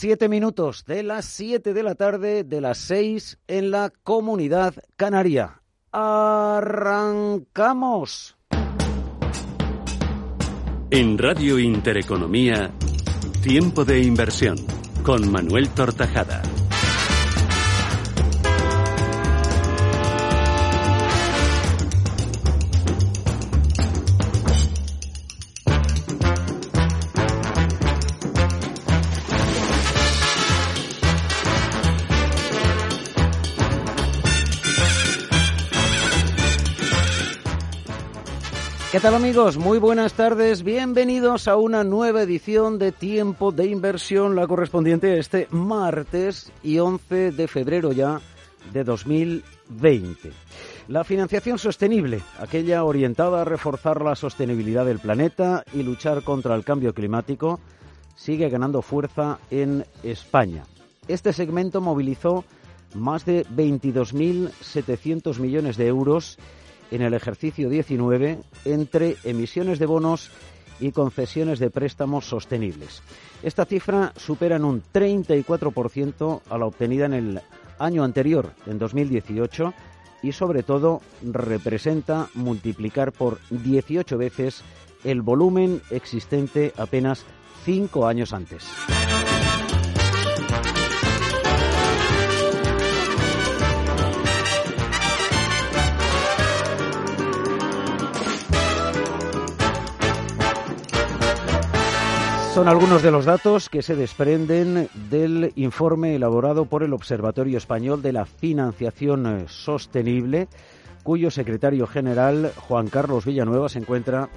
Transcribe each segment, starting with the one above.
Siete minutos de las siete de la tarde, de las seis en la comunidad canaria. ¡Arrancamos! En Radio Intereconomía, Tiempo de Inversión, con Manuel Tortajada. ¿Qué tal amigos? Muy buenas tardes. Bienvenidos a una nueva edición de Tiempo de Inversión, la correspondiente a este martes y 11 de febrero ya de 2020. La financiación sostenible, aquella orientada a reforzar la sostenibilidad del planeta y luchar contra el cambio climático, sigue ganando fuerza en España. Este segmento movilizó más de 22.700 millones de euros en el ejercicio 19 entre emisiones de bonos y concesiones de préstamos sostenibles. Esta cifra supera en un 34% a la obtenida en el año anterior, en 2018, y sobre todo representa multiplicar por 18 veces el volumen existente apenas cinco años antes. Son algunos de los datos que se desprenden del informe elaborado por el Observatorio Español de la Financiación Sostenible, cuyo secretario general, Juan Carlos Villanueva, se encuentra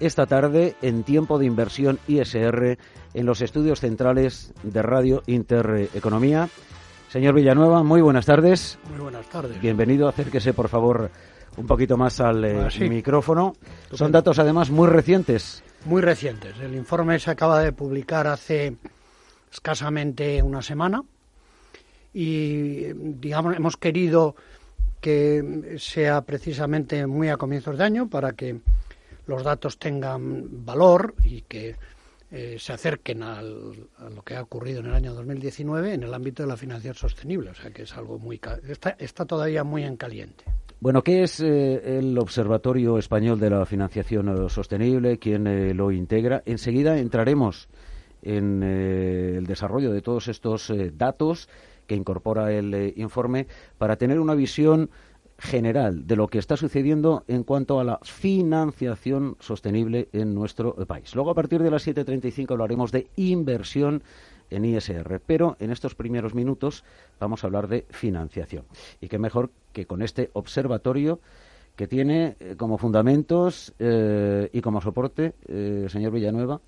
esta tarde en tiempo de inversión ISR en los estudios centrales de Radio Intereconomía. Señor Villanueva, muy buenas tardes. Muy buenas tardes. Bienvenido, acérquese por favor un poquito más al eh, micrófono. Son datos además muy recientes muy recientes. El informe se acaba de publicar hace escasamente una semana y, digamos, hemos querido que sea precisamente muy a comienzos de año para que los datos tengan valor y que eh, se acerquen a lo que ha ocurrido en el año 2019 en el ámbito de la financiación sostenible. O sea que es algo muy. Está todavía muy en caliente. Bueno, ¿qué es eh, el Observatorio Español de la Financiación eh, Sostenible? ¿Quién eh, lo integra? Enseguida entraremos en el desarrollo de todos estos datos que incorpora el informe para tener una visión general de lo que está sucediendo en cuanto a la financiación sostenible en nuestro país. Luego, a partir de las 7.35 hablaremos de inversión en ISR. Pero en estos primeros minutos vamos a hablar de financiación. Y qué mejor que con este observatorio que tiene eh, como fundamentos eh, y como soporte, eh, señor Villanueva.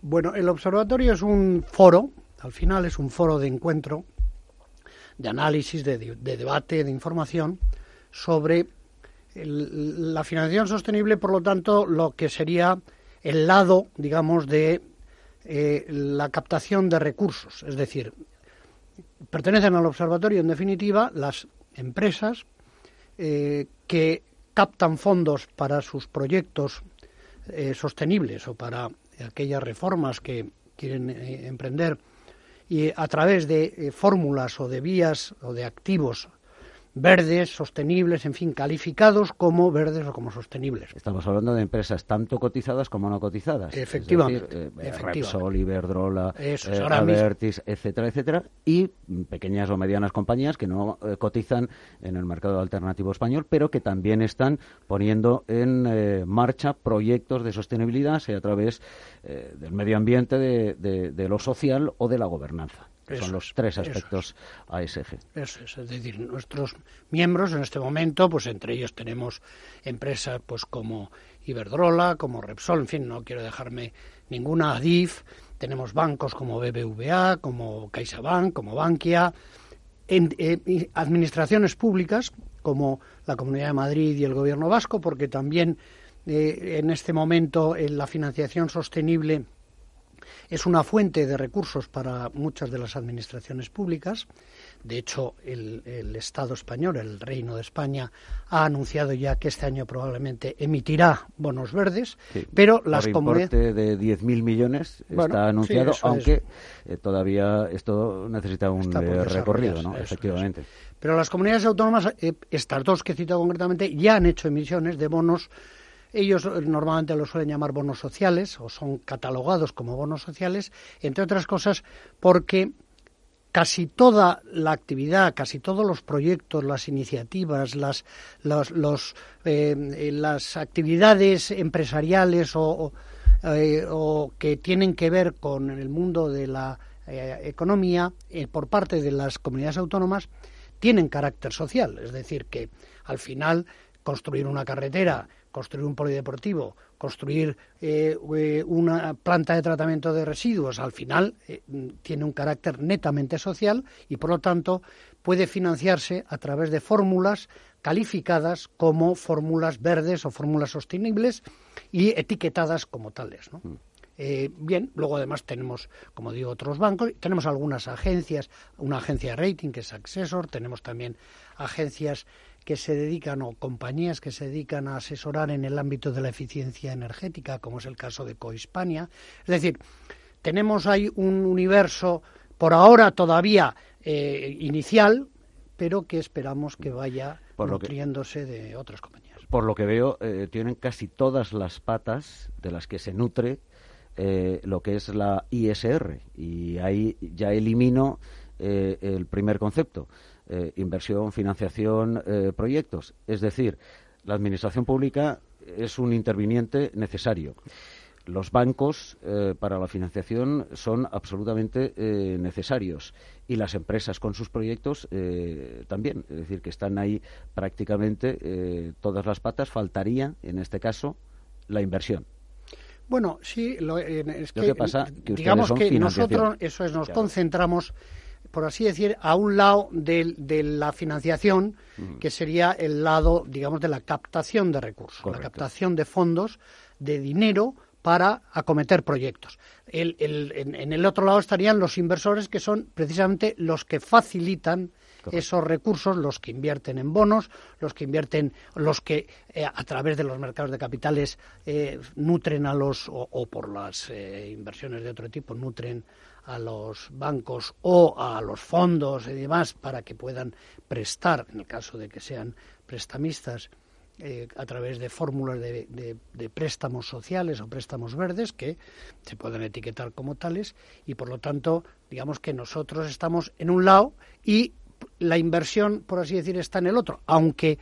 Bueno, el observatorio es un foro, al final es un foro de encuentro, de análisis, de, debate, de información sobre la financiación sostenible, por lo tanto, lo que sería el lado, digamos, de eh, la captación de recursos, es decir, pertenecen al observatorio en definitiva las empresas eh, que captan fondos para sus proyectos eh, sostenibles o para aquellas reformas que quieren emprender y a través de fórmulas o de vías o de activos verdes, sostenibles, en fin, calificados como verdes o como sostenibles. Estamos hablando de empresas tanto cotizadas como no cotizadas. Efectivamente. Es decir, eh, Repsol, Iberdrola, eh, Avertis, etcétera, etcétera, y pequeñas o medianas compañías que no eh, cotizan en el mercado alternativo español, pero que también están poniendo en eh, marcha proyectos de sostenibilidad, sea a través del medio ambiente, de lo social o de la gobernanza son los tres aspectos ASG. Eso es, es decir, nuestros miembros en este momento, pues entre ellos tenemos empresas pues como Iberdrola, como Repsol, en fin, no quiero dejarme ninguna ADIF, tenemos bancos como BBVA, como CaixaBank, como Bankia, eh, administraciones públicas como la Comunidad de Madrid y el Gobierno Vasco, porque también eh, en este momento en la financiación sostenible Es una fuente de recursos para muchas de las administraciones públicas. De hecho, el, Estado español, el Reino de España, ha anunciado ya que este año probablemente emitirá bonos verdes, pero las comunidades de 10.000 millones está anunciado, aunque eh, todavía esto necesita un eh, recorrido, ¿no? Efectivamente. Pero las comunidades autónomas, eh, estas dos que he citado concretamente, ya han hecho emisiones de bonos ellos eh, normalmente lo suelen llamar bonos sociales o son catalogados como bonos sociales, entre otras cosas porque casi toda la actividad, casi todos los proyectos, las iniciativas, las, los, eh, eh, las actividades empresariales o, que tienen que ver con el mundo de la economía por parte de las comunidades autónomas tienen carácter social. Es decir, que al final construir una carretera construir un polideportivo, construir eh, eh, una planta de tratamiento de residuos, al final eh, tiene un carácter netamente social y, por lo tanto, puede financiarse a través de fórmulas calificadas como fórmulas verdes o fórmulas sostenibles y etiquetadas como tales. Mm. bien, luego además tenemos, como digo, otros bancos, tenemos algunas agencias, una agencia de rating que es Accessor, tenemos también agencias que se dedican o compañías que se dedican a asesorar en el ámbito de la eficiencia energética, como es el caso de Cohispania. Es decir, tenemos ahí un universo por ahora todavía eh, inicial, pero que esperamos que vaya nutriéndose de otras compañías. Por lo que veo, eh, tienen casi todas las patas de las que se nutre eh, lo que es la ISR. Y ahí ya elimino el primer concepto. Eh, inversión, financiación, eh, proyectos. Es decir, la administración pública es un interviniente necesario. Los bancos eh, para la financiación son absolutamente necesarios y las empresas con sus proyectos también. Es decir, que están ahí prácticamente todas las patas. Faltaría, en este caso, la inversión. Bueno, sí, lo, es que, pasa que digamos que nosotros eso es, nos concentramos por así decir, a un lado de, la financiación, que sería el lado, digamos, de la captación de recursos, la captación de fondos, de dinero para acometer proyectos. en, el otro lado estarían los inversores, que son precisamente los que facilitan esos recursos, los que invierten en bonos, los que invierten, los que eh, a través de los mercados de capitales eh, nutren a los, o, por las eh, inversiones de otro tipo, nutren a los bancos o a los fondos y demás para que puedan prestar, en el caso de que sean prestamistas, eh, a través de fórmulas de, préstamos sociales o préstamos verdes que se pueden etiquetar como tales y por lo tanto digamos que nosotros estamos en un lado y la inversión por así decir está en el otro aunque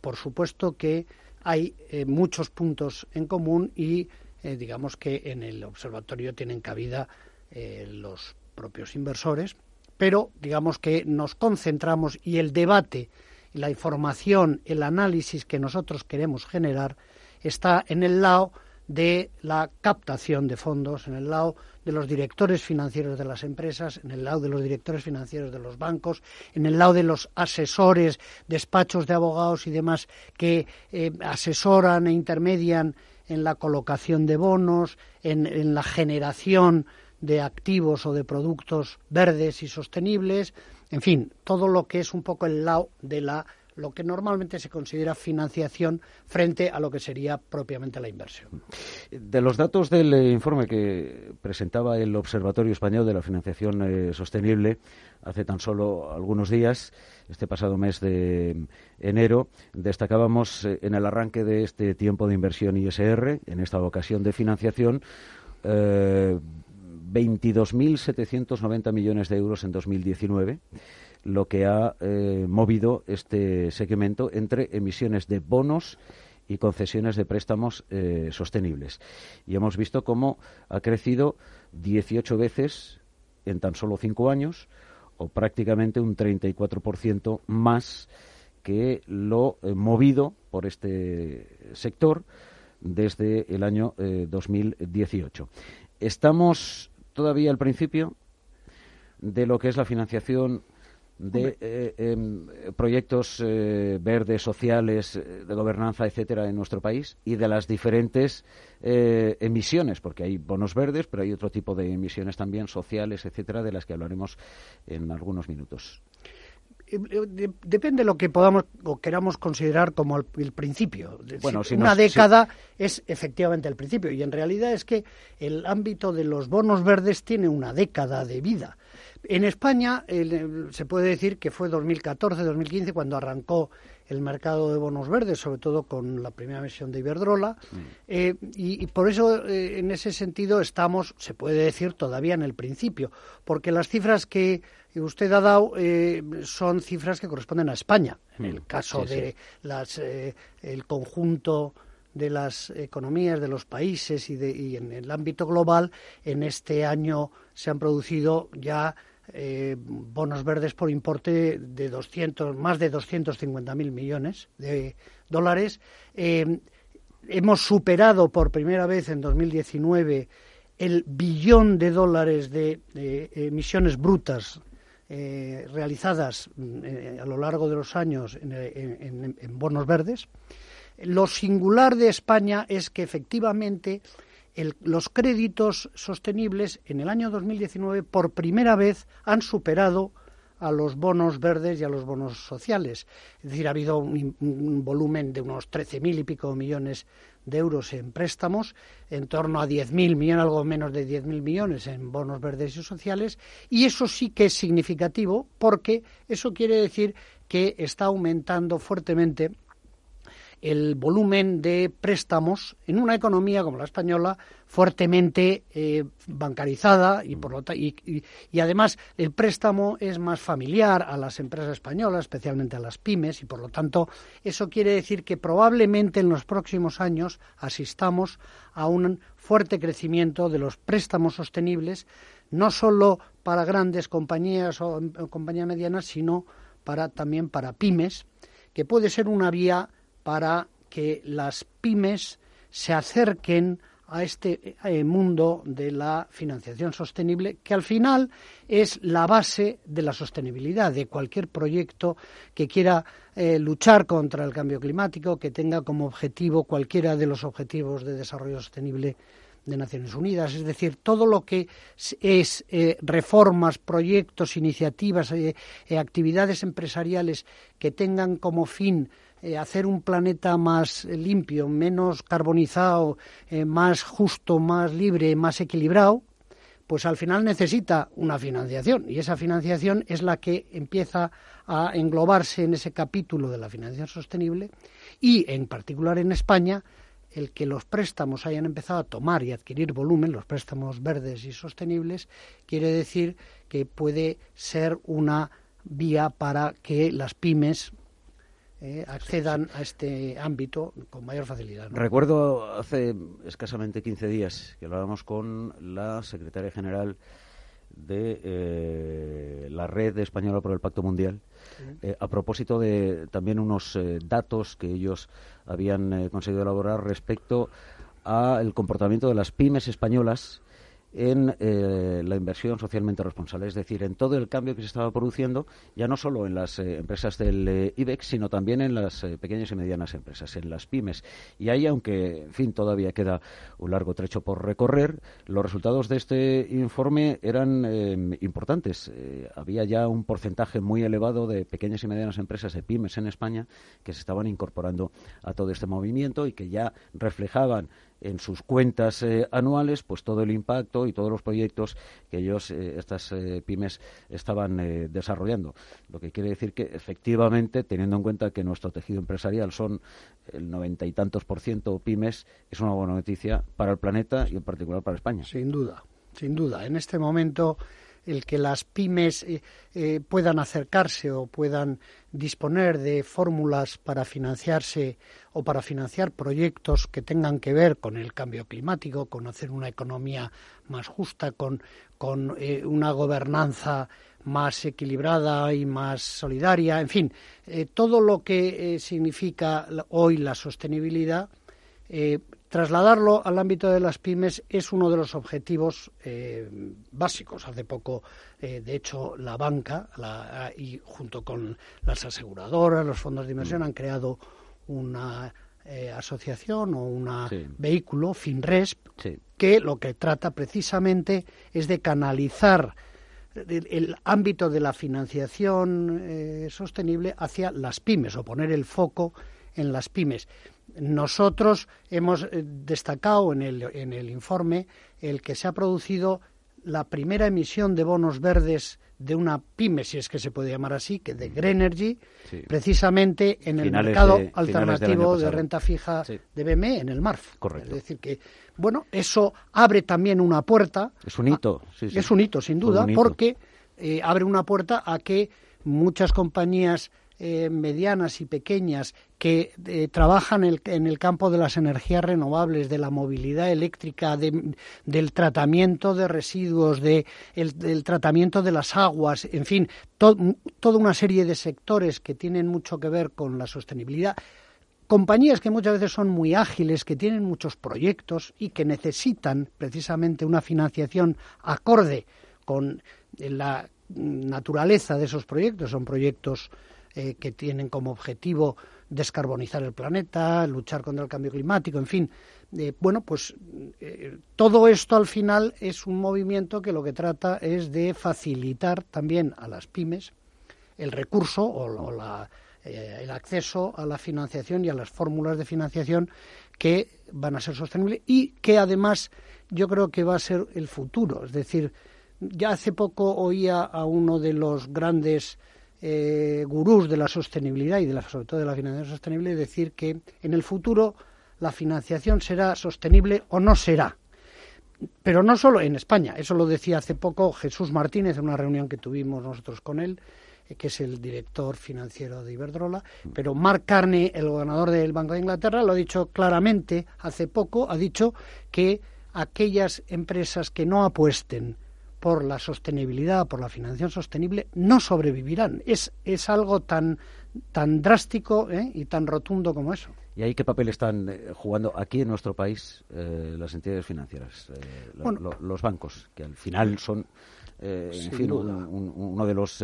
por supuesto que hay eh, muchos puntos en común y eh, digamos que en el observatorio tienen cabida eh, los propios inversores, pero digamos que nos concentramos y el debate, la información, el análisis que nosotros queremos generar está en el lado de la captación de fondos, en el lado de los directores financieros de las empresas, en el lado de los directores financieros de los bancos, en el lado de los asesores, despachos de abogados y demás que eh, asesoran e intermedian en la colocación de bonos, en la generación de activos o de productos verdes y sostenibles, en fin, todo lo que es un poco el lado de la lo que normalmente se considera financiación frente a lo que sería propiamente la inversión. De los datos del eh, informe que presentaba el Observatorio Español de la Financiación eh, Sostenible hace tan solo algunos días, este pasado mes de enero, destacábamos eh, en el arranque de este tiempo de inversión ISR, en esta ocasión de financiación, 22.790 millones de euros en 2019, lo que ha eh, movido este segmento entre emisiones de bonos y concesiones de préstamos eh, sostenibles. Y hemos visto cómo ha crecido 18 veces en tan solo cinco años, o prácticamente un 34% más que lo eh, movido por este sector desde el año 2018. Estamos todavía al principio de lo que es la financiación de eh, em, proyectos eh, verdes, sociales, eh, de gobernanza, etcétera, en nuestro país y de las diferentes emisiones, porque hay bonos verdes, pero hay otro tipo de emisiones también sociales, etcétera, de las que hablaremos en algunos minutos. Depende de lo que podamos o queramos considerar como el, principio. Bueno, una década es efectivamente el principio y en realidad es que el ámbito de los bonos verdes tiene una década de vida. En España se puede decir que fue 2014-2015 cuando arrancó el mercado de bonos verdes, sobre todo con la primera emisión de Iberdrola, mm. eh, y, por eso eh, en ese sentido estamos, se puede decir, todavía en el principio, porque las cifras que usted ha dado eh, son cifras que corresponden a España. En el mm. caso de las el conjunto de las economías de los países y, de, y en el ámbito global, en este año se han producido ya eh, bonos verdes por importe de 200, más de 250.000 millones de dólares. Eh, hemos superado por primera vez en 2019 el billón de dólares de, emisiones brutas eh, realizadas a lo largo de los años en, bonos verdes. Lo singular de España es que efectivamente los créditos sostenibles en el año 2019 por primera vez han superado a los bonos verdes y a los bonos sociales. Es decir, ha habido un, volumen de unos 13.000 y pico millones de euros en préstamos, en torno a 10.000 millones, algo menos de 10.000 millones en bonos verdes y sociales, y eso sí que es significativo porque eso quiere decir que está aumentando fuertemente el volumen de préstamos en una economía como la española fuertemente eh, bancarizada y, por lo y, y, además el préstamo es más familiar a las empresas españolas, especialmente a las pymes y por lo tanto eso quiere decir que probablemente en los próximos años asistamos a un fuerte crecimiento de los préstamos sostenibles no solo para grandes compañías o, o compañías medianas, sino para también para pymes, que puede ser una vía para que las pymes se acerquen a este eh, mundo de la financiación sostenible, que al final es la base de la sostenibilidad de cualquier proyecto que quiera eh, luchar contra el cambio climático, que tenga como objetivo cualquiera de los objetivos de desarrollo sostenible de Naciones Unidas, es decir, todo lo que es eh, reformas, proyectos, iniciativas, actividades empresariales que tengan como fin eh, hacer un planeta más limpio, menos carbonizado, eh, más justo, más libre, más equilibrado, pues al final necesita una financiación. Y esa financiación es la que empieza a englobarse en ese capítulo de la financiación sostenible y en particular en España el que los préstamos hayan empezado a tomar y adquirir volumen, los préstamos verdes y sostenibles, quiere decir que puede ser una vía para que las pymes eh, accedan a este ámbito con mayor facilidad. Recuerdo hace escasamente 15 días que hablábamos con la secretaria general de eh, la Red Española por el Pacto Mundial, eh, a propósito de también unos datos que ellos habían conseguido elaborar respecto al comportamiento de las pymes españolas en eh, la inversión socialmente responsable, es decir, en todo el cambio que se estaba produciendo, ya no solo en las eh, empresas del eh, IBEX, sino también en las pequeñas y medianas empresas, en las pymes. Y ahí, aunque, en fin, todavía queda un largo trecho por recorrer, los resultados de este informe eran importantes. había ya un porcentaje muy elevado de pequeñas y medianas empresas de pymes en España que se estaban incorporando a todo este movimiento y que ya reflejaban en sus cuentas eh, anuales pues todo el impacto y todos los proyectos que ellos eh, estas eh, pymes estaban desarrollando. Lo que quiere decir que efectivamente teniendo en cuenta que nuestro tejido empresarial son el noventa y tantos por ciento pymes es una buena noticia para el planeta y en particular para España. Sin duda sin duda. En este momento el que las pymes eh, eh, puedan acercarse o puedan disponer de fórmulas para financiarse o para financiar proyectos que tengan que ver con el cambio climático, con hacer una economía más justa, con, eh, una gobernanza más equilibrada y más solidaria, en fin, todo lo que significa hoy la sostenibilidad trasladarlo al ámbito de las pymes es uno de los objetivos eh, básicos. Hace poco, eh, de hecho, la banca y junto con las aseguradoras, los fondos de inversión, mm. han creado una eh, asociación o un vehículo, FinResp, que lo que trata precisamente es de canalizar el, ámbito de la financiación sostenible hacia las pymes o poner el foco en las pymes. Nosotros hemos eh, destacado en el, en el informe el que se ha producido la primera emisión de bonos verdes de una pyme, si es que se puede llamar así, que de Greenergy, precisamente en el mercado alternativo de renta fija de BME, en el MARF. Correcto. Es decir, que, bueno, eso abre también una puerta. Es un hito, sí, Es un hito, sin duda, porque eh, abre una puerta a que muchas compañías eh, medianas y pequeñas que eh, trabajan en el campo de las energías renovables, de la movilidad eléctrica, del tratamiento de residuos, de del tratamiento de las aguas, en fin, toda una serie de sectores que tienen mucho que ver con la sostenibilidad compañías que muchas veces son muy ágiles, que tienen muchos proyectos y que necesitan precisamente una financiación acorde con la naturaleza de esos proyectos. Son proyectos eh, que tienen como objetivo descarbonizar el planeta, luchar contra el cambio climático, en fin. Eh, bueno, pues eh, todo esto al final es un movimiento que lo que trata es de facilitar también a las pymes el recurso o, el acceso a la financiación y a las fórmulas de financiación que van a ser sostenibles y que además yo creo que va a ser el futuro. Es decir, ya hace poco oía a uno de los grandes eh, gurús de la sostenibilidad y de la, sobre todo de la financiación sostenible decir que en el futuro la financiación será sostenible o no será. Pero no solo en España, eso lo decía hace poco Jesús Martínez en una reunión que tuvimos nosotros con él, eh, que es el director financiero de Iberdrola, pero Mark Carney, el gobernador del Banco de Inglaterra, lo ha dicho claramente hace poco, ha dicho que aquellas empresas que no apuesten por la sostenibilidad, por la financiación sostenible, no sobrevivirán. Es, es algo tan, tan drástico ¿eh? y tan rotundo como eso. ¿Y ahí qué papel están eh, jugando aquí en nuestro país eh, las entidades financieras, los bancos, que al final son en fin, uno de los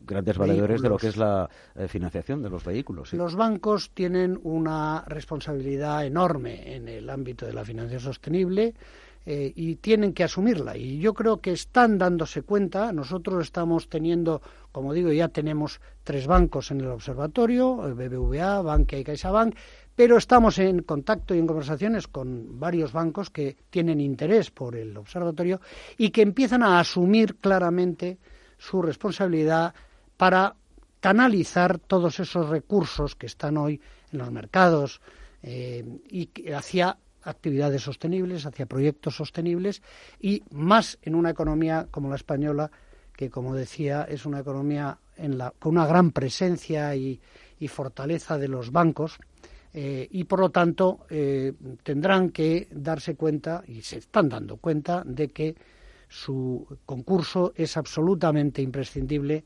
grandes valedores de lo que es la financiación de los vehículos. Los bancos tienen una responsabilidad enorme en el ámbito de la financiación sostenible eh, y tienen que asumirla. Y yo creo que están dándose cuenta. Nosotros estamos teniendo, como digo, ya tenemos tres bancos en el observatorio, el BBVA, Bankia y CaixaBank, pero estamos en contacto y en conversaciones con varios bancos que tienen interés por el observatorio y que empiezan a asumir claramente su responsabilidad para canalizar todos esos recursos que están hoy en los mercados eh, y hacia actividades sostenibles, hacia proyectos sostenibles y más en una economía como la española, que como decía es una economía en la, con una gran presencia y, fortaleza de los bancos. Eh, y por lo tanto eh, tendrán que darse cuenta y se están dando cuenta de que su concurso es absolutamente imprescindible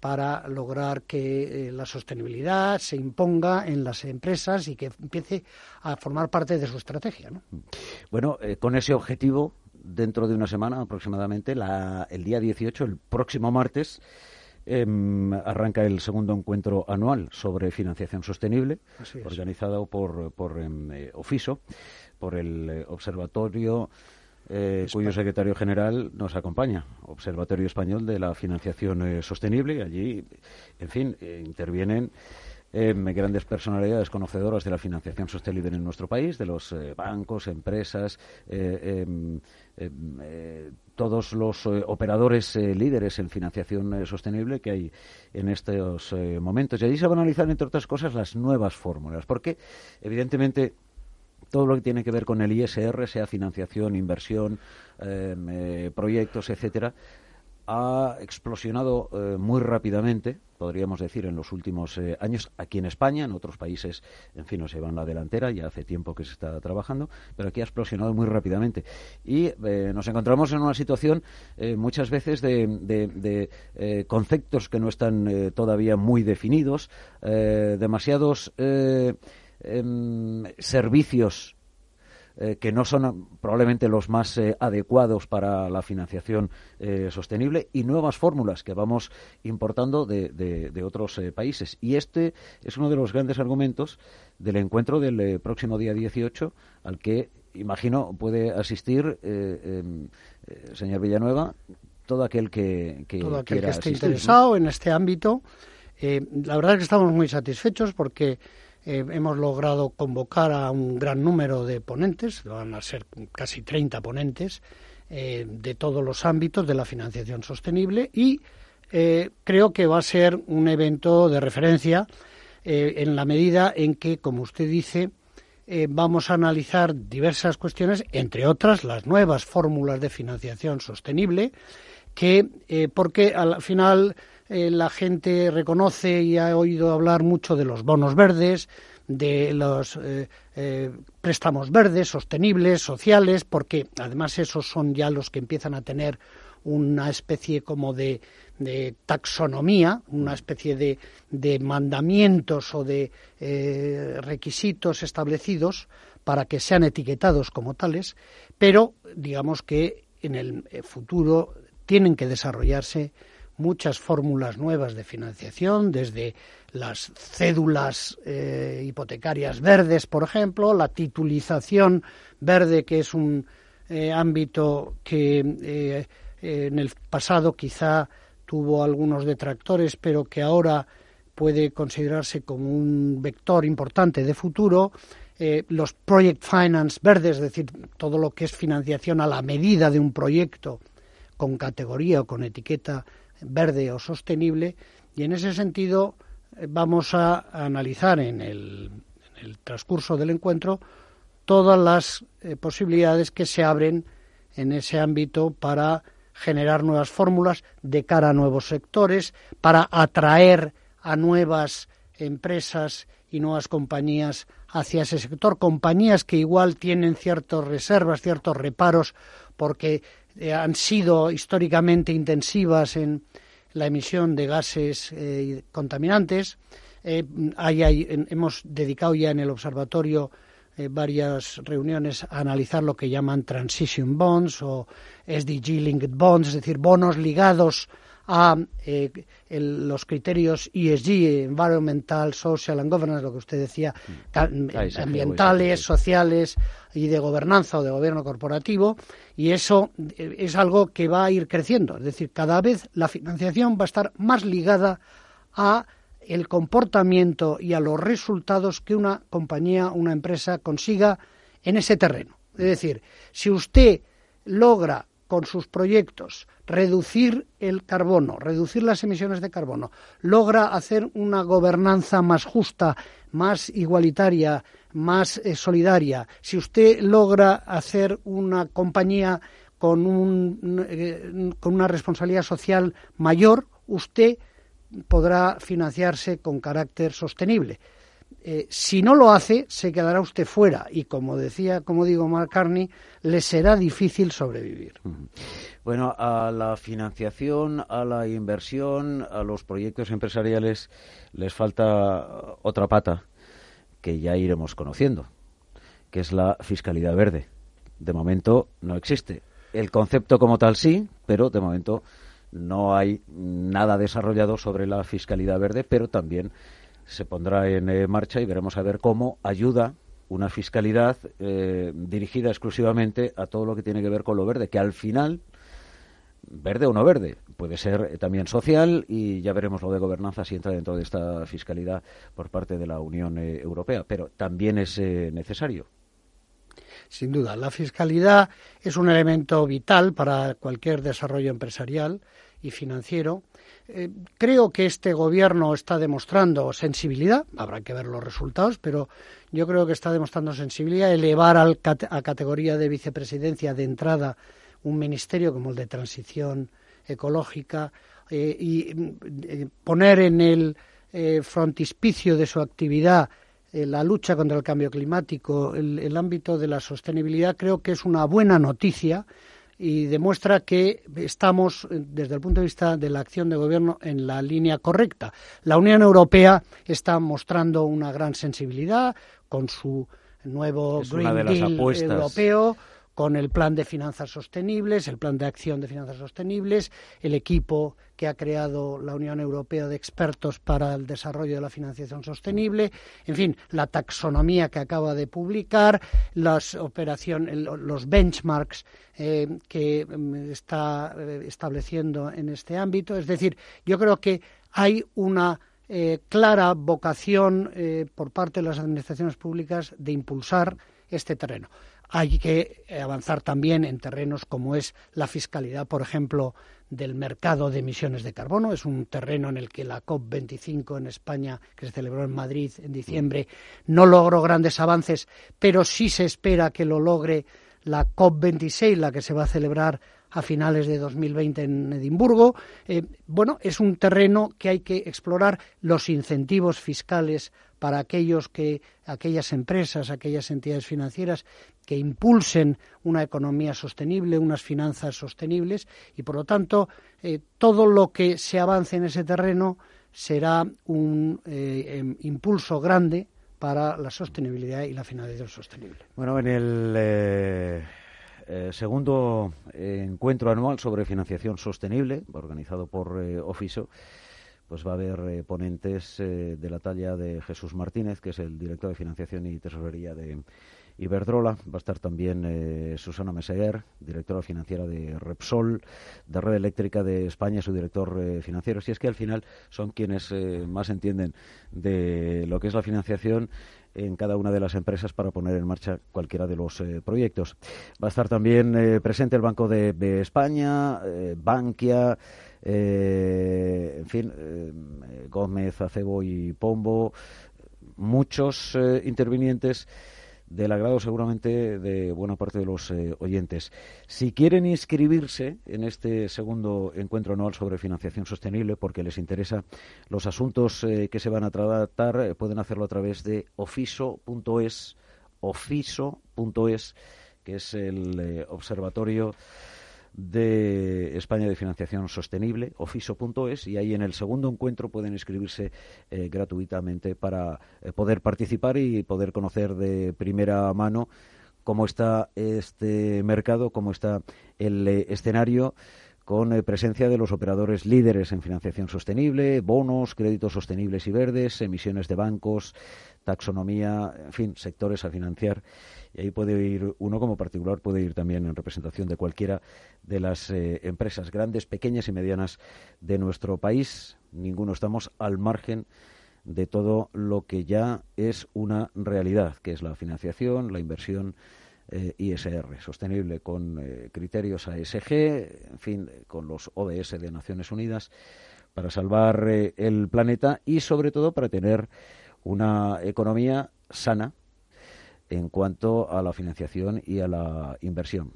para lograr que eh, la sostenibilidad se imponga en las empresas y que empiece a formar parte de su estrategia. Bueno, eh, con ese objetivo, dentro de una semana aproximadamente, el día 18, el próximo martes, em, arranca el segundo encuentro anual sobre financiación sostenible, organizado por, por em, eh, OFISO, por el Observatorio eh, cuyo secretario general nos acompaña, Observatorio Español de la Financiación eh, Sostenible. Allí, en fin, eh, intervienen grandes personalidades conocedoras de la financiación sostenible en nuestro país, de los bancos, empresas, em, em, todos los operadores líderes en financiación sostenible que hay en estos momentos. Y allí se van a analizar, entre otras cosas, las nuevas fórmulas, porque evidentemente todo lo que tiene que ver con el ISR, sea financiación, inversión, em, eh, proyectos, etcétera, ha explosionado eh, muy rápidamente, podríamos decir, en los últimos eh, años aquí en España, en otros países, en fin, no se van la delantera, ya hace tiempo que se está trabajando, pero aquí ha explosionado muy rápidamente. Y nos encontramos en una situación muchas veces de, conceptos que no están todavía muy definidos, demasiados Em, servicios eh, que no son probablemente los más eh, adecuados para la financiación sostenible y nuevas fórmulas que vamos importando de, de, otros países. Y este es uno de los grandes argumentos del encuentro del próximo día 18 al que imagino puede asistir, em, señor Villanueva, todo aquel que, que todo aquel que esté interesado en este ámbito. la verdad es que estamos muy satisfechos porque eh, hemos logrado convocar a un gran número de ponentes, van a ser casi 30 ponentes, eh, de todos los ámbitos de la financiación sostenible y eh, creo que va a ser un evento de referencia en la medida en que, como usted dice, vamos a analizar diversas cuestiones, entre otras las nuevas fórmulas de financiación sostenible, que porque al final eh, la gente reconoce y ha oído hablar mucho de los bonos verdes, de los eh, eh, préstamos verdes, sostenibles, sociales, porque además esos son ya los que empiezan a tener una especie como de, taxonomía, una especie de, de mandamientos o de requisitos establecidos para que sean etiquetados como tales, pero digamos que en el futuro tienen que desarrollarse muchas fórmulas nuevas de financiación, desde las cédulas eh, hipotecarias verdes, por ejemplo, la titulización verde, que es un eh, ámbito que eh, en el pasado quizá tuvo algunos detractores, pero que ahora puede considerarse como un vector importante de futuro. los project finance verdes, es decir, todo lo que es financiación a la medida de un proyecto con categoría o con etiqueta verde o sostenible y en ese sentido eh, vamos a analizar en el, transcurso del encuentro todas las eh, posibilidades que se abren en ese ámbito para generar nuevas fórmulas de cara a nuevos sectores, para atraer a nuevas empresas y nuevas compañías hacia ese sector, compañías que igual tienen ciertas reservas, ciertos reparos, porque eh, han sido históricamente intensivas en la emisión de gases eh, contaminantes. Eh, hemos dedicado ya en el observatorio varias reuniones a analizar lo que llaman transition bonds o SDG linked bonds, es decir, bonos ligados a eh, los criterios ESG, Environmental, Social and Governance, lo que usted decía, mm. ambientales, sociales y de gobernanza o de gobierno corporativo, y eso eh, es algo que va a ir creciendo. Es decir, cada vez la financiación va a estar más ligada a el comportamiento y a los resultados que una compañía, una empresa consiga en ese terreno. Es decir, si usted logra con sus proyectos reducir el carbono, reducir las emisiones de carbono, logra hacer una gobernanza más justa, más igualitaria, más eh, solidaria, si usted logra hacer una compañía con, un, eh, con una responsabilidad social mayor, usted podrá financiarse con carácter sostenible. Eh, si no lo hace, se quedará usted fuera y, como decía, como digo, Mark Carney, le será difícil sobrevivir. Bueno, a la financiación, a la inversión, a los proyectos empresariales les falta otra pata que ya iremos conociendo, que es la fiscalidad verde. De momento no existe. El concepto como tal sí, pero de momento no hay nada desarrollado sobre la fiscalidad verde, pero también se pondrá en eh, marcha y veremos a ver cómo ayuda una fiscalidad eh, dirigida exclusivamente a todo lo que tiene que ver con lo verde, que al final, verde o no verde, puede ser eh, también social y ya veremos lo de gobernanza si entra dentro de esta fiscalidad por parte de la Unión Europea, pero también es necesario. Sin duda, la fiscalidad es un elemento vital para cualquier desarrollo empresarial y financiero eh, creo que este gobierno está demostrando sensibilidad, habrá que ver los resultados, pero yo creo que está demostrando sensibilidad, elevar al, a categoría de vicepresidencia de entrada un ministerio como el de transición ecológica eh, y eh, poner en el frontispicio de su actividad la lucha contra el cambio climático, el ámbito de la sostenibilidad, creo que es una buena noticia y demuestra que estamos, desde el punto de vista de la acción de gobierno, en la línea correcta. La Unión Europea está mostrando una gran sensibilidad con su nuevo Green Deal europeo con el plan de finanzas sostenibles, el plan de acción de finanzas sostenibles, el equipo que ha creado la Unión Europea de expertos para el desarrollo de la financiación sostenible, en fin, la taxonomía que acaba de publicar, las operaciones, los benchmarks eh, que mm, está eh, estableciendo en este ámbito. Es decir, yo creo que hay una eh, clara vocación por parte de las administraciones públicas de impulsar este terreno. Hay que avanzar también en terrenos como es la fiscalidad, por ejemplo, del mercado de emisiones de carbono. Es un terreno en el que la COP25 en España, que se celebró en Madrid en diciembre, no logró grandes avances, pero sí se espera que lo logre la COP26, la que se va a celebrar a finales de 2020 en Edimburgo. Eh, bueno, es un terreno que hay que explorar los incentivos fiscales para aquellos que, aquellas empresas, aquellas entidades financieras que impulsen una economía sostenible, unas finanzas sostenibles y, por lo tanto, eh, todo lo que se avance en ese terreno será un eh, em, impulso grande para la sostenibilidad y la financiación sostenible. Bueno, en el eh, segundo encuentro anual sobre financiación sostenible, organizado por Ofiso, pues va a haber ponentes de la talla de Jesús Martínez, que es el director de financiación y tesorería de Iberdrola. Va a estar también eh, Susana Meseguer, directora financiera de Repsol, de Red Eléctrica de España, su director eh, financiero. Si es que al final son quienes eh, más entienden de lo que es la financiación en cada una de las empresas para poner en marcha cualquiera de los proyectos. Va a estar también presente el Banco de, de España, Bankia, en fin, Gómez, Acebo y Pombo, muchos intervinientes del agrado seguramente de buena parte de los eh, oyentes. Si quieren inscribirse en este segundo encuentro anual sobre financiación sostenible, porque les interesa los asuntos eh, que se van a tratar, eh, pueden hacerlo a través de ofiso.es, ofiso.es, que es el observatorio de España de Financiación Sostenible, ofiso.es, y ahí en el segundo encuentro pueden inscribirse eh, gratuitamente para eh, poder participar y poder conocer de primera mano cómo está este mercado, cómo está el eh, escenario con presencia de los operadores líderes en financiación sostenible, bonos, créditos sostenibles y verdes, emisiones de bancos, taxonomía, en fin, sectores a financiar y ahí puede ir uno como particular, puede ir también en representación de cualquiera de las eh, empresas grandes, pequeñas y medianas de nuestro país. Ninguno estamos al margen de todo lo que ya es una realidad, que es la financiación, la inversión eh, ISR, sostenible con eh, criterios ASG, en fin, con los ODS de Naciones Unidas, para salvar el planeta y sobre todo para tener una economía sana, en cuanto a la financiación y a la inversión.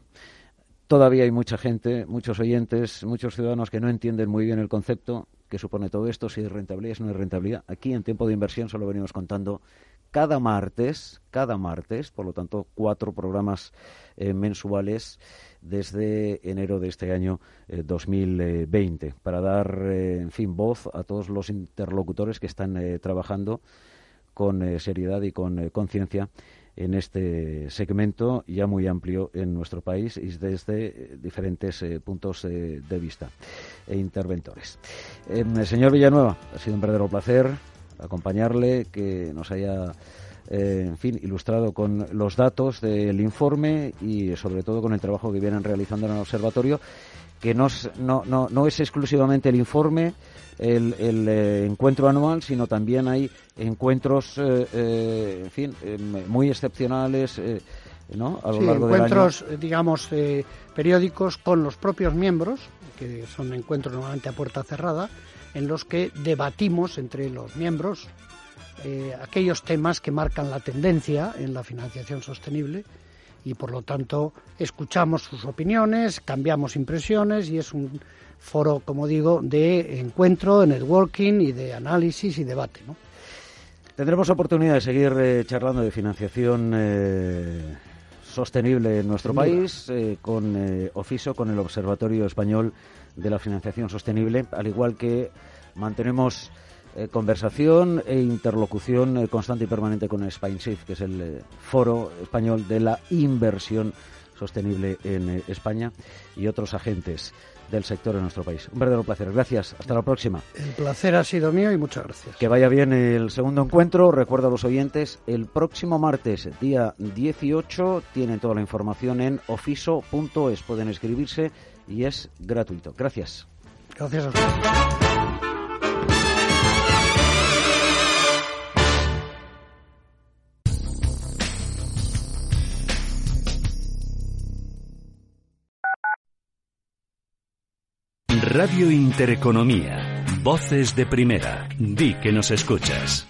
Todavía hay mucha gente, muchos oyentes, muchos ciudadanos que no entienden muy bien el concepto que supone todo esto, si es rentabilidad, si no es rentabilidad. Aquí en tiempo de inversión solo venimos contando cada martes, cada martes, por lo tanto, cuatro programas eh, mensuales desde enero de este año 2020, eh, para dar, eh, en fin, voz a todos los interlocutores que están trabajando con seriedad y con conciencia en este segmento ya muy amplio en nuestro país y desde eh, diferentes eh, puntos de vista e interventores. Señor Villanueva, ha sido un verdadero placer acompañarle, que nos haya eh, en fin, ilustrado con los datos del informe y sobre todo con el trabajo que vienen realizando en el observatorio, que no, no, no es exclusivamente el informe, el, eh, encuentro anual, sino también hay encuentros, eh, en fin, muy excepcionales. ¿no? a lo largo encuentros, digamos, periódicos con los propios miembros, que son encuentros normalmente a puerta cerrada, en los que debatimos entre los miembros aquellos temas que marcan la tendencia en la financiación sostenible y, por lo tanto, escuchamos sus opiniones, cambiamos impresiones y es un foro, como digo, de encuentro, de networking y de análisis y debate. ¿no? Tendremos oportunidad de seguir eh, charlando de financiación eh, sostenible en nuestro país eh, con Ofiso, con el Observatorio Español de la Financiación Sostenible, al igual que mantenemos eh, conversación e interlocución eh, constante y permanente con SpainShift, que es el eh, foro español de la inversión sostenible en España y otros agentes del sector en nuestro país. Un verdadero placer. Gracias. Hasta la próxima. El placer ha sido mío y muchas gracias. Que vaya bien el segundo encuentro. Recuerda a los oyentes, el próximo martes, día 18, tienen toda la información en ofiso.es. Pueden escribirse y es gratuito. Gracias. Gracias a ustedes. Radio Intereconomía. Voces de primera. Di que nos escuchas.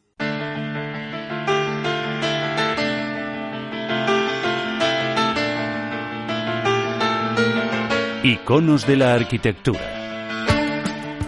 Iconos de la arquitectura.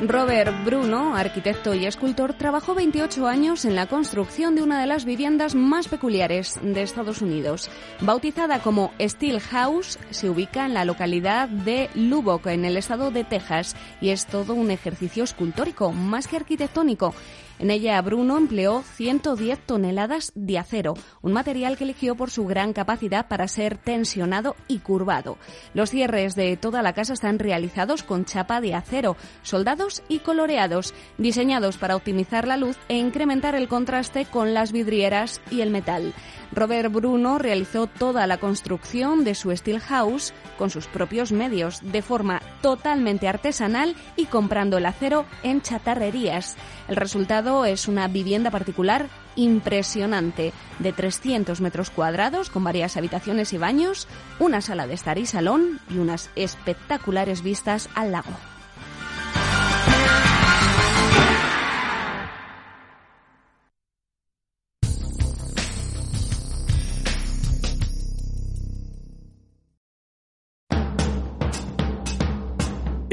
Robert Bruno, arquitecto y escultor, trabajó 28 años en la construcción de una de las viviendas más peculiares de Estados Unidos. Bautizada como Steel House, se ubica en la localidad de Lubbock, en el estado de Texas, y es todo un ejercicio escultórico, más que arquitectónico. En ella Bruno empleó 110 toneladas de acero, un material que eligió por su gran capacidad para ser tensionado y curvado. Los cierres de toda la casa están realizados con chapa de acero, soldados y coloreados, diseñados para optimizar la luz e incrementar el contraste con las vidrieras y el metal. Robert Bruno realizó toda la construcción de su Steel House con sus propios medios, de forma totalmente artesanal y comprando el acero en chatarrerías. El resultado es una vivienda particular impresionante de 300 metros cuadrados con varias habitaciones y baños, una sala de estar y salón y unas espectaculares vistas al lago.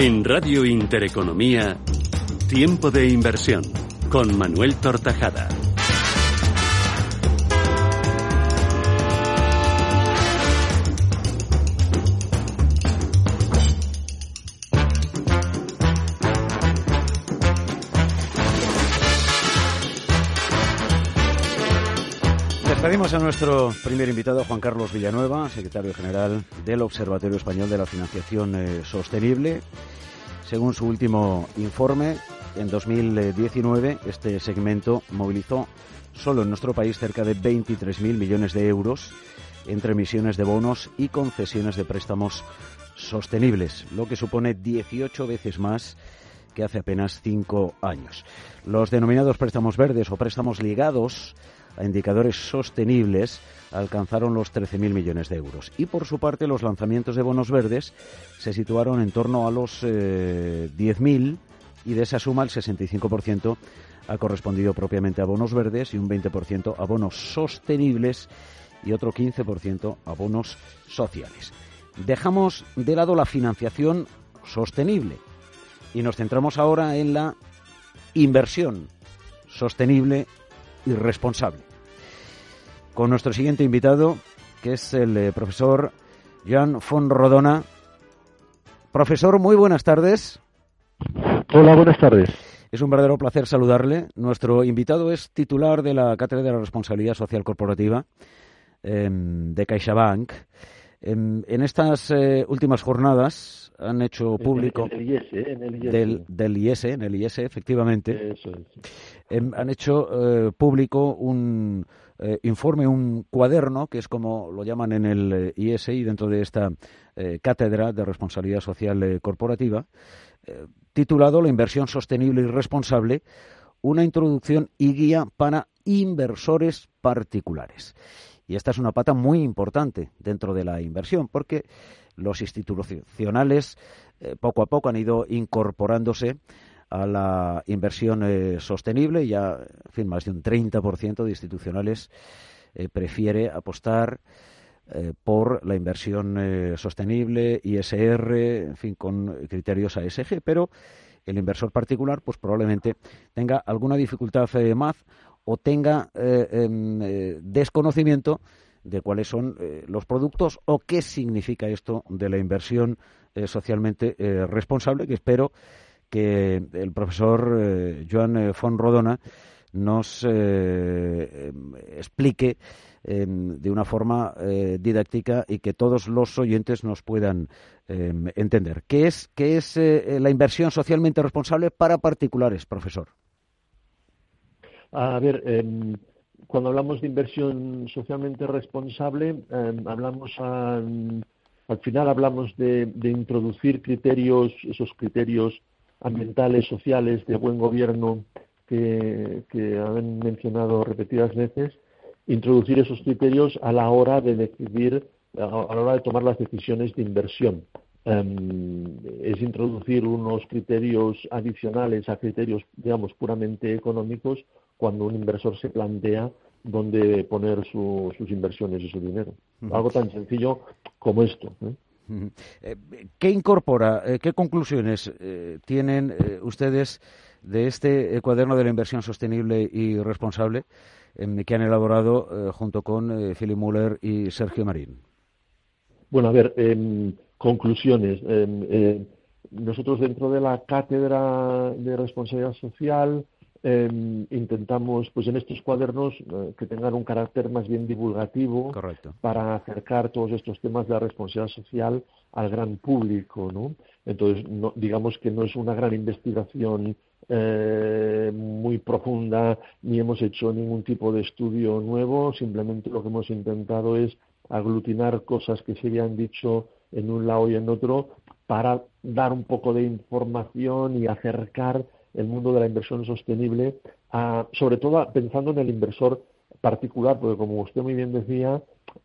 En Radio Intereconomía, Tiempo de Inversión, con Manuel Tortajada. Despedimos a nuestro primer invitado, Juan Carlos Villanueva, secretario general del Observatorio Español de la Financiación eh, Sostenible. Según su último informe, en 2019 este segmento movilizó solo en nuestro país cerca de 23.000 millones de euros entre emisiones de bonos y concesiones de préstamos sostenibles, lo que supone 18 veces más que hace apenas cinco años. Los denominados préstamos verdes o préstamos ligados a indicadores sostenibles alcanzaron los 13.000 millones de euros. Y por su parte, los lanzamientos de bonos verdes se situaron en torno a los eh, 10.000 y de esa suma el 65% ha correspondido propiamente a bonos verdes y un 20% a bonos sostenibles y otro 15% a bonos sociales. Dejamos de lado la financiación sostenible y nos centramos ahora en la inversión sostenible y responsable. Con nuestro siguiente invitado, que es el eh, profesor Joan Rodona. Profesor, muy buenas tardes. Hola, buenas tardes. Es un verdadero placer saludarle. Nuestro invitado es titular de la Cátedra de la Responsabilidad Social Corporativa em, de CaixaBank. En estas eh, últimas jornadas han hecho público En el IES, ¿eh? en el IES. del, del IES, en el IES, efectivamente, Eso es. em, han hecho eh, público un eh, informe, un cuaderno, que es como lo llaman en el IES y dentro de esta cátedra de responsabilidad social corporativa, titulado La inversión sostenible y responsable, una introducción y guía para inversores particulares. Y esta es una pata muy importante dentro de la inversión, porque los institucionales eh, poco a poco han ido incorporándose a la inversión eh, sostenible. Ya, en fin, más de un 30% de institucionales eh, prefiere apostar por la inversión sostenible, ISR, en fin, con criterios ASG, pero el inversor particular, pues probablemente tenga alguna dificultad más o tenga em, desconocimiento de cuáles son los productos o qué significa esto de la inversión socialmente responsable, que espero que el profesor eh, Joan eh, von Rodona nos eh, explique de una forma didáctica y que todos los oyentes nos puedan entender. ¿Qué es, qué es la inversión socialmente responsable para particulares, profesor? A ver, em, cuando hablamos de inversión socialmente responsable, em, hablamos al final hablamos de, de introducir criterios, esos criterios ambientales, sociales, de buen gobierno que, han mencionado repetidas veces, introducir esos criterios a la hora de decidir, a la hora de tomar las decisiones de inversión. Em, es introducir unos criterios adicionales a criterios, digamos, puramente económicos cuando un inversor se plantea dónde poner sus inversiones y su dinero. Algo tan sencillo como esto. ¿eh? Eh, ¿Qué incorpora, eh, qué conclusiones tienen ustedes de este cuaderno de la inversión sostenible y responsable que han elaborado junto con Philip Muller y Sergio Marín? Bueno, a ver, em, conclusiones. Em, nosotros dentro de la cátedra de responsabilidad social Em, intentamos, pues en estos cuadernos, eh, que tengan un carácter más bien divulgativo para acercar todos estos temas de la responsabilidad social al gran público, ¿no? Entonces, digamos que no es una gran investigación eh, muy profunda, ni hemos hecho ningún tipo de estudio nuevo, simplemente lo que hemos intentado es aglutinar cosas que se habían dicho en un lado y en otro para dar un poco de información y acercar el mundo de la inversión sostenible, sobre todo pensando en el inversor particular, porque como usted muy bien decía,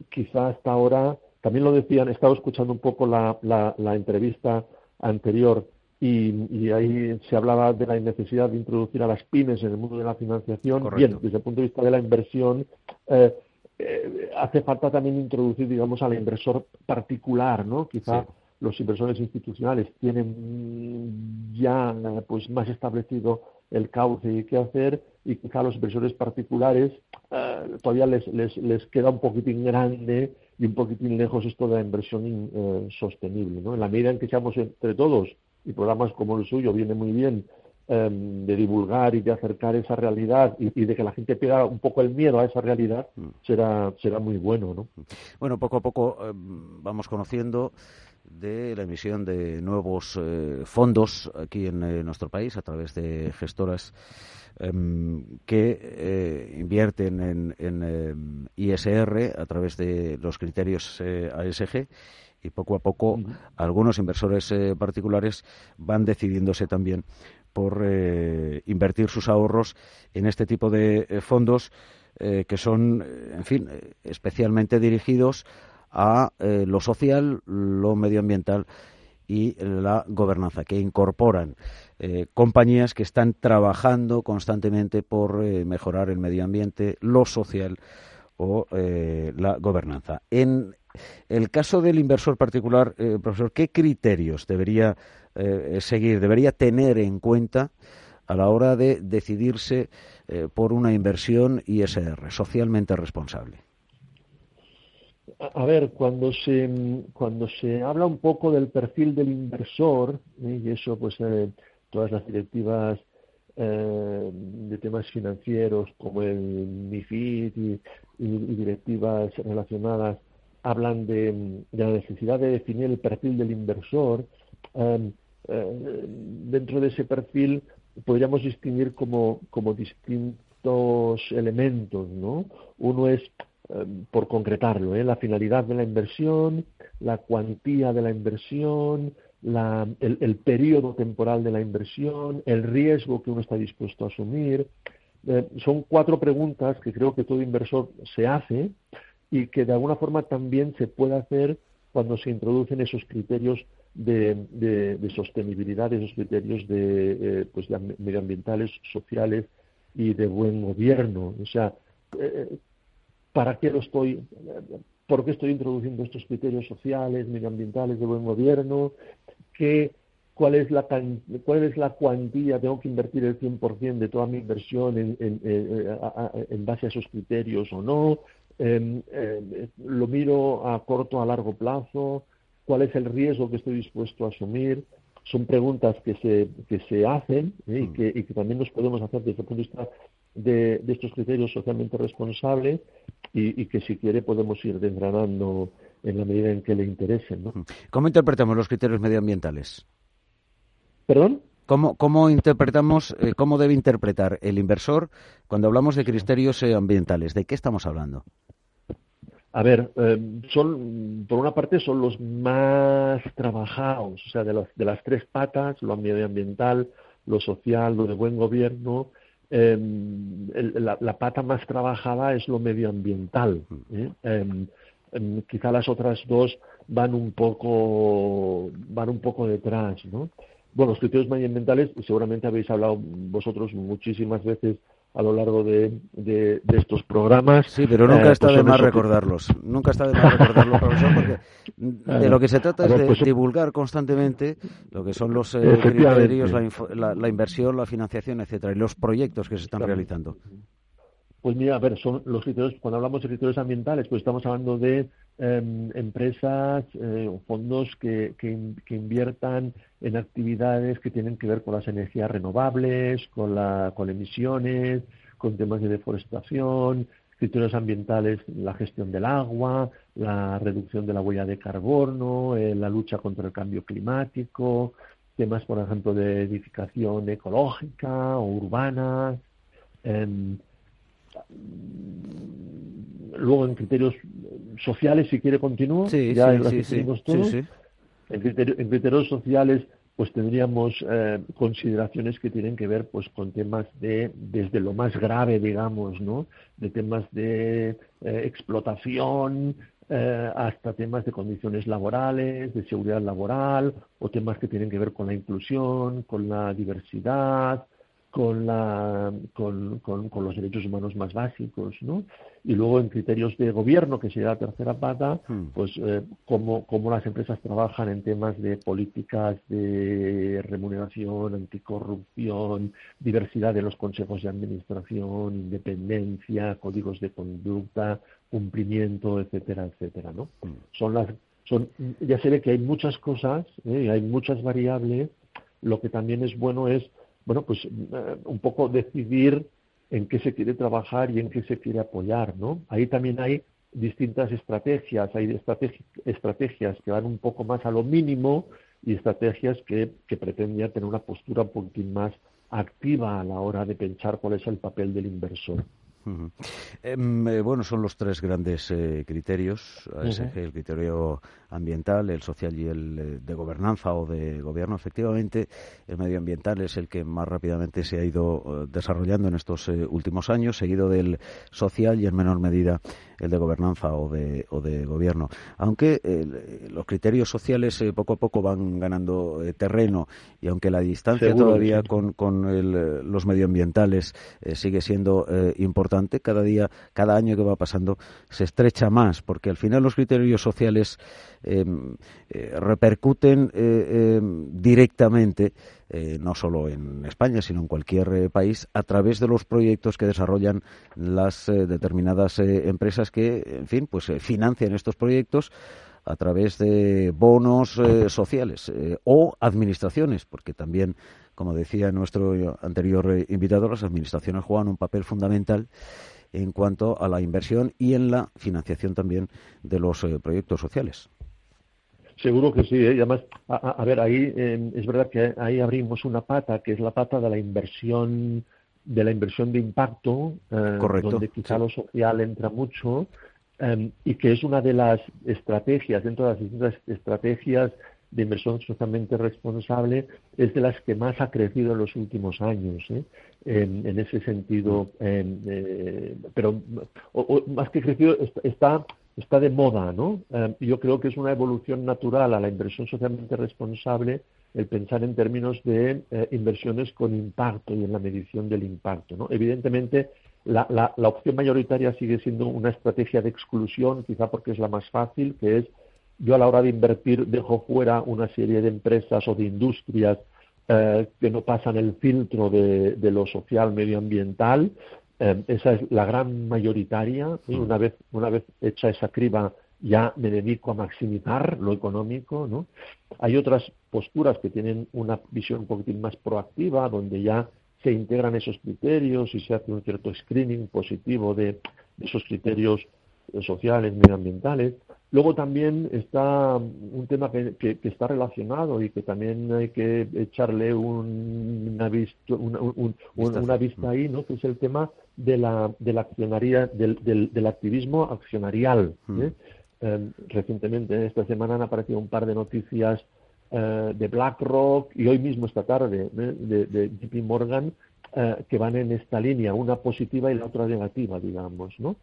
quizá hasta ahora, también lo decían, he estado escuchando un poco la, la, entrevista anterior y, ahí se hablaba de la necesidad de introducir a las pymes en el mundo de la financiación. Bien, desde el punto de vista de la inversión, eh, eh, hace falta también introducir, digamos, al inversor particular, ¿no? Quizá los inversores institucionales tienen ya pues más establecido el cauce y qué hacer y quizá a los inversores particulares eh, todavía les, les, les, queda un poquitín grande y un poquitín lejos esto de la inversión eh, sostenible. ¿no? En la medida en que seamos entre todos, y programas como el suyo viene muy bien, em, de divulgar y de acercar esa realidad y, y, de que la gente pierda un poco el miedo a esa realidad, mm. será, será muy bueno. ¿no? Bueno, poco a poco em, vamos conociendo de la emisión de nuevos eh, fondos aquí en eh, nuestro país a través de gestoras em, que eh, invierten en, em, ISR a través de los criterios ASG y poco a poco algunos inversores particulares van decidiéndose también por invertir sus ahorros en este tipo de fondos que son, en fin, especialmente dirigidos a eh, lo social, lo medioambiental y la gobernanza, que incorporan eh, compañías que están trabajando constantemente por eh, mejorar el medio ambiente, lo social o la gobernanza. En el caso del inversor particular, profesor, ¿qué criterios debería seguir, debería tener en cuenta a la hora de decidirse por una inversión ISR, socialmente responsable? A ver, cuando se, cuando se habla un poco del perfil del inversor, ¿eh? y eso pues eh, todas las directivas eh, de temas financieros como el MIFID y, directivas relacionadas hablan de, la necesidad de definir el perfil del inversor, dentro de ese perfil podríamos distinguir como, como distintos elementos, ¿no? Uno es eh, por concretarlo, ¿eh? la finalidad de la inversión, la cuantía de la inversión, el, periodo temporal de la inversión, el riesgo que uno está dispuesto a asumir. Eh, son cuatro preguntas que creo que todo inversor se hace y que de alguna forma también se puede hacer cuando se introducen esos criterios de, sostenibilidad, esos criterios de, eh, pues medioambientales, sociales y de buen gobierno. O sea, eh, ¿para qué lo estoy? ¿Por qué estoy introduciendo estos criterios sociales, medioambientales, de buen gobierno? ¿Qué, cuál, es la, ¿Cuál es la cuantía? ¿Tengo que invertir el 100% de toda mi inversión en, en, en, base a esos criterios o no? Em, em, ¿Lo miro a corto, a largo plazo? ¿Cuál es el riesgo que estoy dispuesto a asumir? Son preguntas que se, que se hacen ¿eh? y, mm. que, y, que, también nos podemos hacer desde el punto de vista de, estos criterios socialmente responsables y, que si quiere podemos ir desgranando en la medida en que le interesen. ¿no? ¿Cómo interpretamos los criterios medioambientales? ¿Perdón? ¿Cómo, cómo interpretamos, eh, cómo debe interpretar el inversor cuando hablamos de criterios eh, ambientales? ¿De qué estamos hablando? A ver, eh, son, por una parte son los más trabajados, o sea, de, los, de las tres patas, lo medioambiental, lo social, lo de buen gobierno, Em, la, pata más trabajada es lo medioambiental. ¿eh? Em, em, quizá las otras dos van un poco van un poco detrás, ¿no? Bueno, los criterios medioambientales, seguramente habéis hablado vosotros muchísimas veces a lo largo de, de, estos programas. Sí, pero nunca eh, está pues de más recordarlos. Nunca está de más recordarlos, profesor, porque de lo que se trata es de pues divulgar constantemente lo que son los eh, criterios, la, la, inversión, la financiación, etcétera, y los proyectos que se están realizando. Pues mira, a ver, son los criterios, cuando hablamos de criterios ambientales, pues estamos hablando de em, empresas eh, o fondos que, que, inviertan en actividades que tienen que ver con las energías renovables, con, la, con emisiones, con temas de deforestación, criterios ambientales, la gestión del agua, la reducción de la huella de carbono, eh, la lucha contra el cambio climático, temas, por ejemplo, de edificación ecológica o urbana. Luego en criterios sociales, si quiere continúo, sí, ya sí, sí, En, criterios sociales, pues tendríamos eh, consideraciones que tienen que ver pues con temas de, desde lo más grave, digamos, ¿no? De temas de eh, explotación, eh, hasta temas de condiciones laborales, de seguridad laboral, o temas que tienen que ver con la inclusión, con la diversidad, con, la, con, con, los derechos humanos más básicos, ¿no? Y luego en criterios de gobierno, que sería la tercera pata, hmm. pues eh, cómo, cómo, las empresas trabajan en temas de políticas de remuneración, anticorrupción, diversidad de los consejos de administración, independencia, códigos de conducta, cumplimiento, etcétera, etcétera, ¿no? Hmm. Son las, son, ya se ve que hay muchas cosas, ¿eh? hay muchas variables, lo que también es bueno es bueno, pues eh, un poco decidir en qué se quiere trabajar y en qué se quiere apoyar, ¿no? Ahí también hay distintas estrategias, hay estrategias que van un poco más a lo mínimo y estrategias que, que pretendían tener una postura un poquitín más activa a la hora de pensar cuál es el papel del inversor. Em, eh, bueno, son los tres grandes eh, criterios, el criterio ambiental, el social y el eh, de gobernanza o de gobierno. Efectivamente, el medioambiental es el que más rápidamente se ha ido desarrollando en estos últimos años, seguido del social y en menor medida el de gobernanza o de, o de gobierno. Aunque los criterios sociales poco a poco van ganando terreno y aunque la distancia todavía con, con los medioambientales sigue siendo importante, cada día, cada año que va pasando, se estrecha más, porque al final los criterios sociales em, eh, repercuten eh, em, directamente, eh, no solo en España, sino en cualquier país, a través de los proyectos que desarrollan las determinadas empresas que, en fin, pues financian estos proyectos a través de bonos sociales o administraciones, porque también como decía nuestro anterior eh, invitado, las administraciones juegan un papel fundamental en cuanto a la inversión y en la financiación también de los eh, proyectos sociales. Seguro que sí, ¿eh? además, a, ver, ahí es verdad que ahí abrimos una pata, que es la pata de la inversión de la inversión de impacto, donde quizá lo social entra mucho, y que es una de las estrategias, dentro de las distintas estrategias de inversión socialmente responsable es de las que más ha crecido en los últimos años. ¿eh? En, ese sentido, eh, pero más que crecido está está de moda, ¿no? Eh, yo creo que es una evolución natural a la inversión socialmente responsable el pensar en términos de inversiones con impacto y en la medición del impacto, ¿no? Evidentemente, la, la, opción mayoritaria sigue siendo una estrategia de exclusión, quizá porque es la más fácil, que es yo a la hora de invertir dejo fuera una serie de empresas o de industrias eh, que no pasan el filtro de, de lo social medioambiental. Eh, esa es la gran mayoritaria. Y mm. una vez, una vez hecha esa criba, ya me dedico a maximizar lo económico. ¿no? Hay otras posturas que tienen una visión un poquitín más proactiva, donde ya se integran esos criterios y se hace un cierto screening positivo de, de esos criterios sociales, medioambientales. Luego también está un tema que, que, está relacionado y que también hay que echarle una, vista, una, vista ahí, ¿no? que es el tema de la, de la accionaría, del, del, del activismo accionarial. ¿eh? Eh, recientemente, esta semana han aparecido un par de noticias eh, de BlackRock y hoy mismo esta tarde de, de, JP Morgan que van en esta línea, una positiva y la otra negativa, digamos, ¿no?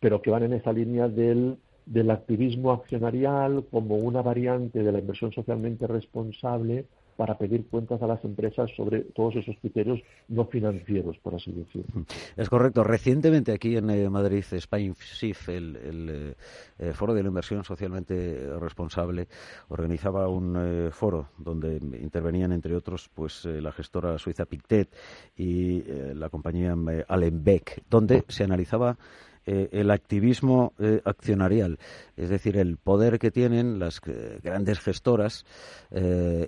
pero que van en esa línea del del activismo accionarial como una variante de la inversión socialmente responsable para pedir cuentas a las empresas sobre todos esos criterios no financieros, por así decirlo. Es correcto. Recientemente aquí en eh, Madrid, Spain SIF, el, eh, eh, Foro de la Inversión Socialmente Responsable, organizaba un foro donde intervenían, entre otros, pues la gestora suiza Pictet y la compañía Allenbeck, donde se analizaba eh, el activismo eh, accionarial, es decir, el poder que tienen las eh, grandes gestoras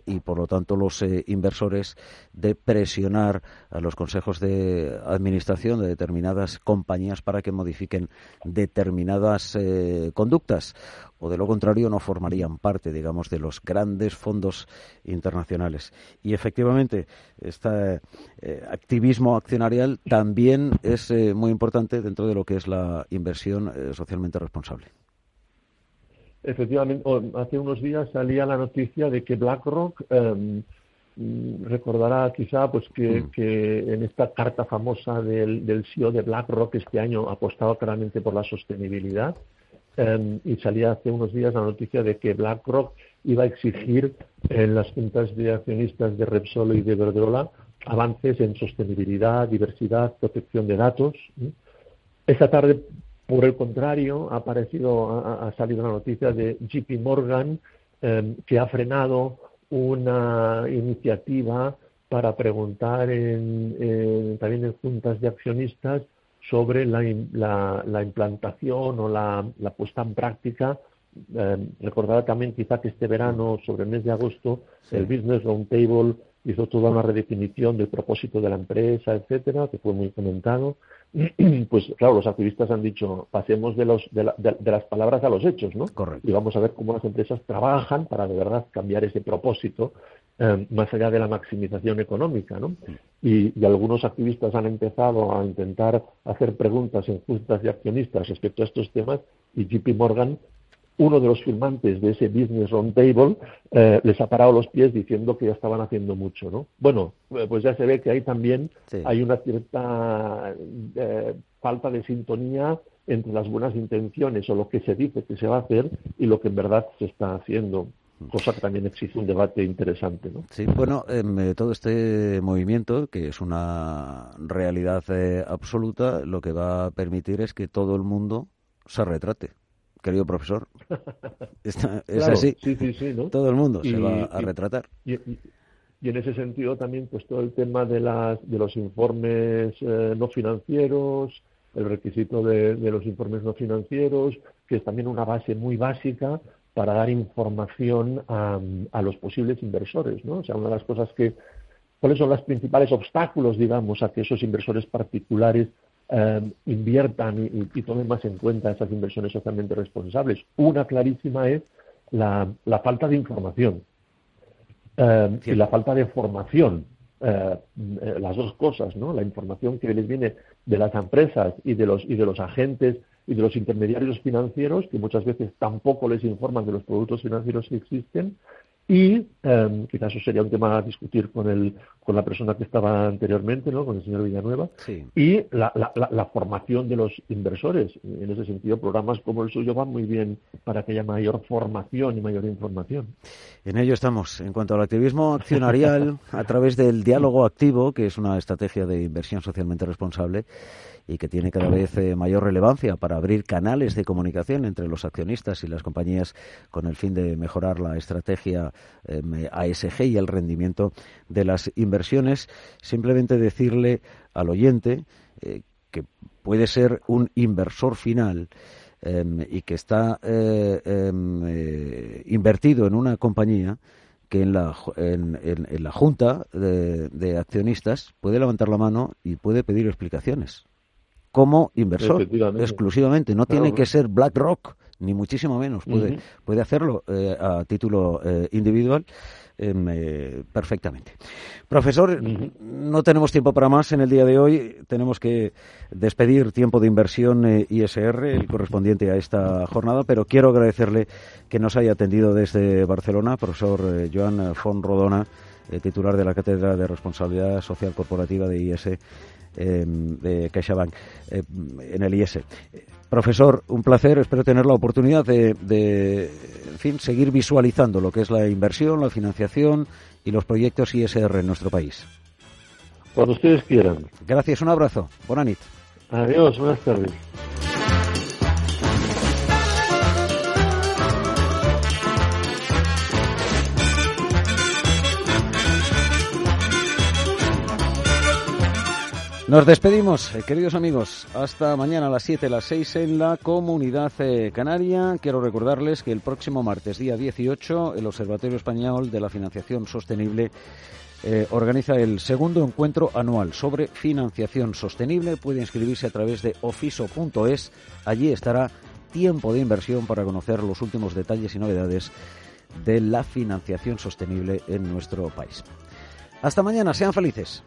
y, por lo tanto, los inversores de presionar a los consejos de administración de determinadas compañías para que modifiquen determinadas conductas o de lo contrario no formarían parte, digamos, de los grandes fondos internacionales. Y efectivamente, este activismo accionarial también es muy importante dentro de lo que es la inversión eh, socialmente responsable. Efectivamente, hace unos días salía la noticia de que BlackRock em, recordará quizá pues mm. que, en esta carta famosa del, del, CEO de BlackRock este año ha apostado claramente por la sostenibilidad em, y salía hace unos días la noticia de que BlackRock iba a exigir en las juntas de accionistas de Repsol y de Verdrola avances en sostenibilidad, diversidad, protección de datos. Esta tarde, por el contrario, ha aparecido, ha, salido la noticia de JP Morgan em, que ha frenado una iniciativa para preguntar en, también en juntas de accionistas sobre la, implantación o la, puesta en práctica. Eh, recordará también quizá que este verano, sobre el mes de agosto, el Business Roundtable hizo toda una redefinición del propósito de la empresa, etcétera, que fue muy comentado. Pues claro, los activistas han dicho, pasemos de, los, de, las palabras a los hechos, ¿no? Correcto. Y vamos a ver cómo las empresas trabajan para de verdad cambiar ese propósito eh, más allá de la maximización económica, ¿no? Y, y, algunos activistas han empezado a intentar hacer preguntas en juntas de accionistas respecto a estos temas y JP Morgan uno de los firmantes de ese Business Roundtable eh, les ha parado los pies diciendo que ya estaban haciendo mucho, ¿no? Bueno, eh, pues ya se ve que ahí también hay una cierta eh, falta de sintonía entre las buenas intenciones o lo que se dice que se va a hacer y lo que en verdad se está haciendo cosa que también exige un debate interesante. ¿no? Sí, bueno, em, todo este movimiento, que es una realidad absoluta, lo que va a permitir es que todo el mundo se retrate querido profesor. es así. Todo el mundo se va a retratar. Y, en ese sentido también, pues todo el tema de, las, de los informes eh, no financieros, el requisito de, los informes no financieros, que es también una base muy básica para dar información a, a los posibles inversores, ¿no? O sea, una de las cosas que, ¿cuáles son los principales obstáculos, digamos, a que esos inversores particulares Em, inviertan y, tomen más en cuenta esas inversiones socialmente responsables. Una clarísima es la, falta de información em, y la falta de formación. Eh, eh, las dos cosas, ¿no? La información que les viene de las empresas y de los y de los agentes y de los intermediarios financieros que muchas veces tampoco les informan de los productos financieros que existen Y em, quizás eso sería un tema a discutir con, el, con la persona que estaba anteriormente, ¿no? con el señor Villanueva, y la, la, formación de los inversores. En ese sentido, programas como el suyo van muy bien para que haya mayor formación y mayor información. En ello estamos. En cuanto al activismo accionarial, a través del diálogo activo, que es una estrategia de inversión socialmente responsable, y que tiene cada vez eh, mayor relevancia para abrir canales de comunicación entre los accionistas y las compañías con el fin de mejorar la estrategia em, ASG y el rendimiento de las inversiones. Simplemente decirle al oyente eh, que puede ser un inversor final em, y que está eh, em, invertido en una compañía que en la, en, en, la junta de, de, accionistas puede levantar la mano y puede pedir explicaciones como inversor exclusivamente. No tiene que ser BlackRock, ni muchísimo menos. Puede, puede hacerlo eh, a título eh, individual. Em, eh, perfectamente. Profesor, no tenemos tiempo para más en el día de hoy. Tenemos que despedir tiempo de inversión ISR, el correspondiente a esta jornada, pero quiero agradecerle que nos haya atendido desde Barcelona, profesor Joan Fon Rodona, titular de la Cátedra de Responsabilidad Social Corporativa de IS Em, de CaixaBank eh, en el IS. Profesor, un placer. Espero tener la oportunidad de, en fin, seguir visualizando lo que es la inversión, la financiación y los proyectos ISR en nuestro país. Cuando ustedes quieran. Gracias, un abrazo. Buenas Adiós, buenas tardes. Nos despedimos, eh, queridos amigos. Hasta mañana a las 7, las 6 en la Comunidad eh, Canaria. Quiero recordarles que el próximo martes, día 18, el Observatorio Español de la Financiación Sostenible eh, organiza el segundo encuentro anual sobre financiación sostenible. Puede inscribirse a través de ofiso.es. Allí estará tiempo de inversión para conocer los últimos detalles y novedades de la financiación sostenible en nuestro país. Hasta mañana, sean felices.